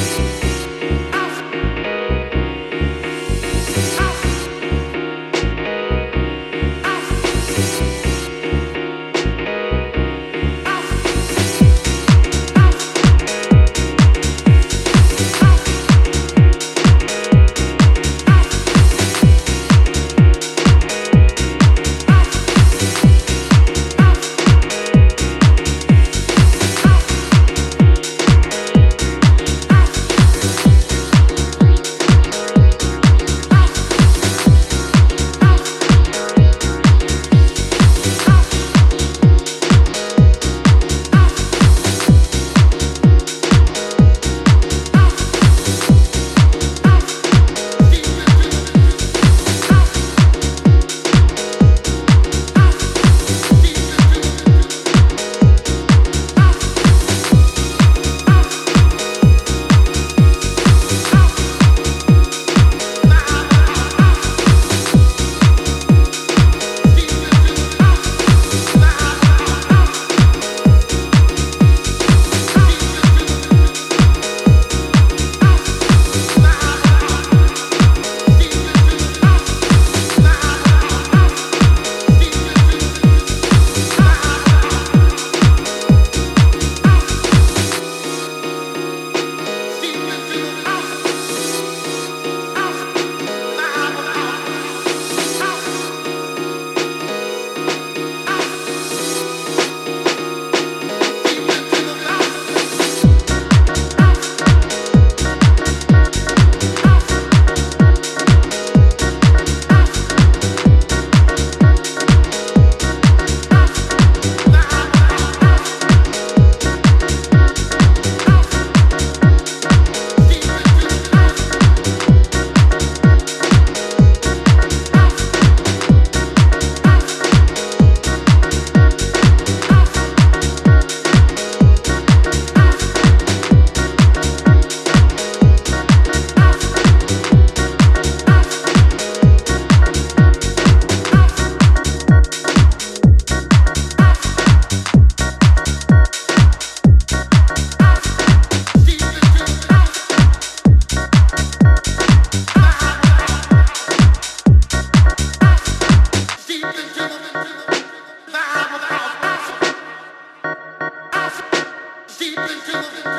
Deep into the